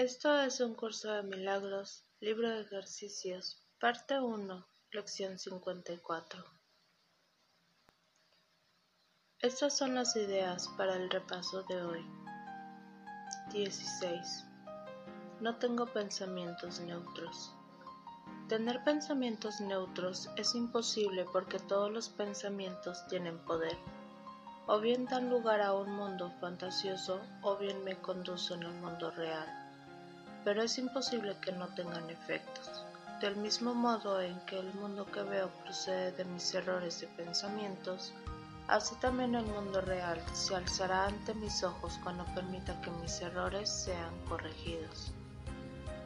Esto es un curso de milagros, libro de ejercicios, parte 1, lección 54. Estas son las ideas para el repaso de hoy. 16. No tengo pensamientos neutros. Tener pensamientos neutros es imposible porque todos los pensamientos tienen poder. O bien dan lugar a un mundo fantasioso o bien me conducen al mundo real pero es imposible que no tengan efectos. Del mismo modo en que el mundo que veo procede de mis errores de pensamientos, así también el mundo real se alzará ante mis ojos cuando permita que mis errores sean corregidos.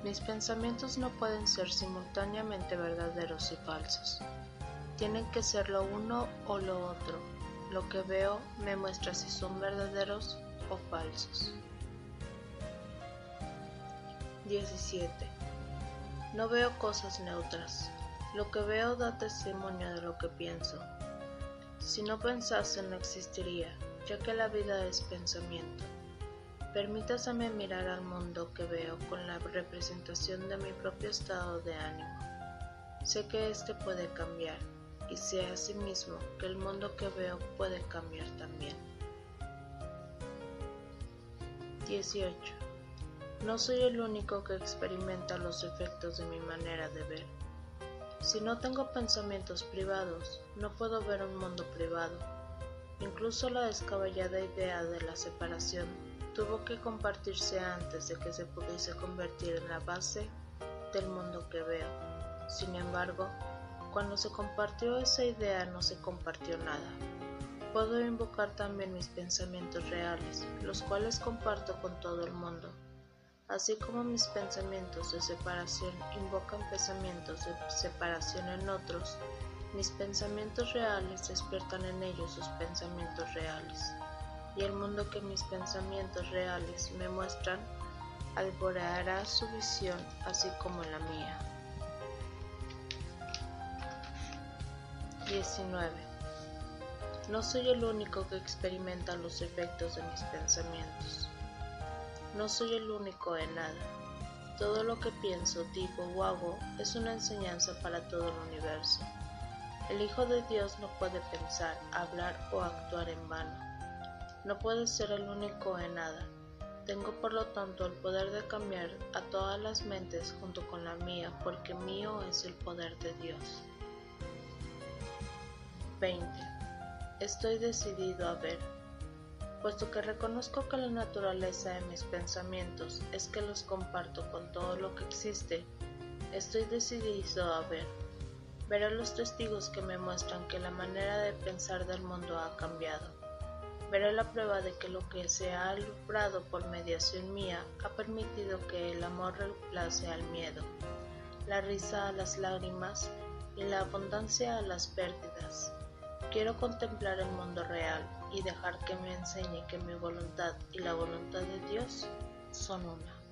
Mis pensamientos no pueden ser simultáneamente verdaderos y falsos. Tienen que ser lo uno o lo otro. Lo que veo me muestra si son verdaderos o falsos. 17. No veo cosas neutras. Lo que veo da testimonio de lo que pienso. Si no pensase no existiría, ya que la vida es pensamiento. Permítaseme mirar al mundo que veo con la representación de mi propio estado de ánimo. Sé que éste puede cambiar, y sé asimismo que el mundo que veo puede cambiar también. 18. No soy el único que experimenta los efectos de mi manera de ver. Si no tengo pensamientos privados, no puedo ver un mundo privado. Incluso la descabellada idea de la separación tuvo que compartirse antes de que se pudiese convertir en la base del mundo que veo. Sin embargo, cuando se compartió esa idea no se compartió nada. Puedo invocar también mis pensamientos reales, los cuales comparto con todo el mundo. Así como mis pensamientos de separación invocan pensamientos de separación en otros, mis pensamientos reales despiertan en ellos sus pensamientos reales, y el mundo que mis pensamientos reales me muestran alboreará su visión así como la mía. 19. No soy el único que experimenta los efectos de mis pensamientos. No soy el único en nada. Todo lo que pienso, digo o hago es una enseñanza para todo el universo. El Hijo de Dios no puede pensar, hablar o actuar en vano. No puede ser el único en nada. Tengo por lo tanto el poder de cambiar a todas las mentes junto con la mía, porque mío es el poder de Dios. 20. Estoy decidido a ver puesto que reconozco que la naturaleza de mis pensamientos es que los comparto con todo lo que existe, estoy decidido a ver. Veré los testigos que me muestran que la manera de pensar del mundo ha cambiado. Veré la prueba de que lo que se ha alumbrado por mediación mía ha permitido que el amor reemplace al miedo, la risa a las lágrimas y la abundancia a las pérdidas. Quiero contemplar el mundo real y dejar que me enseñe que mi voluntad y la voluntad de Dios son una.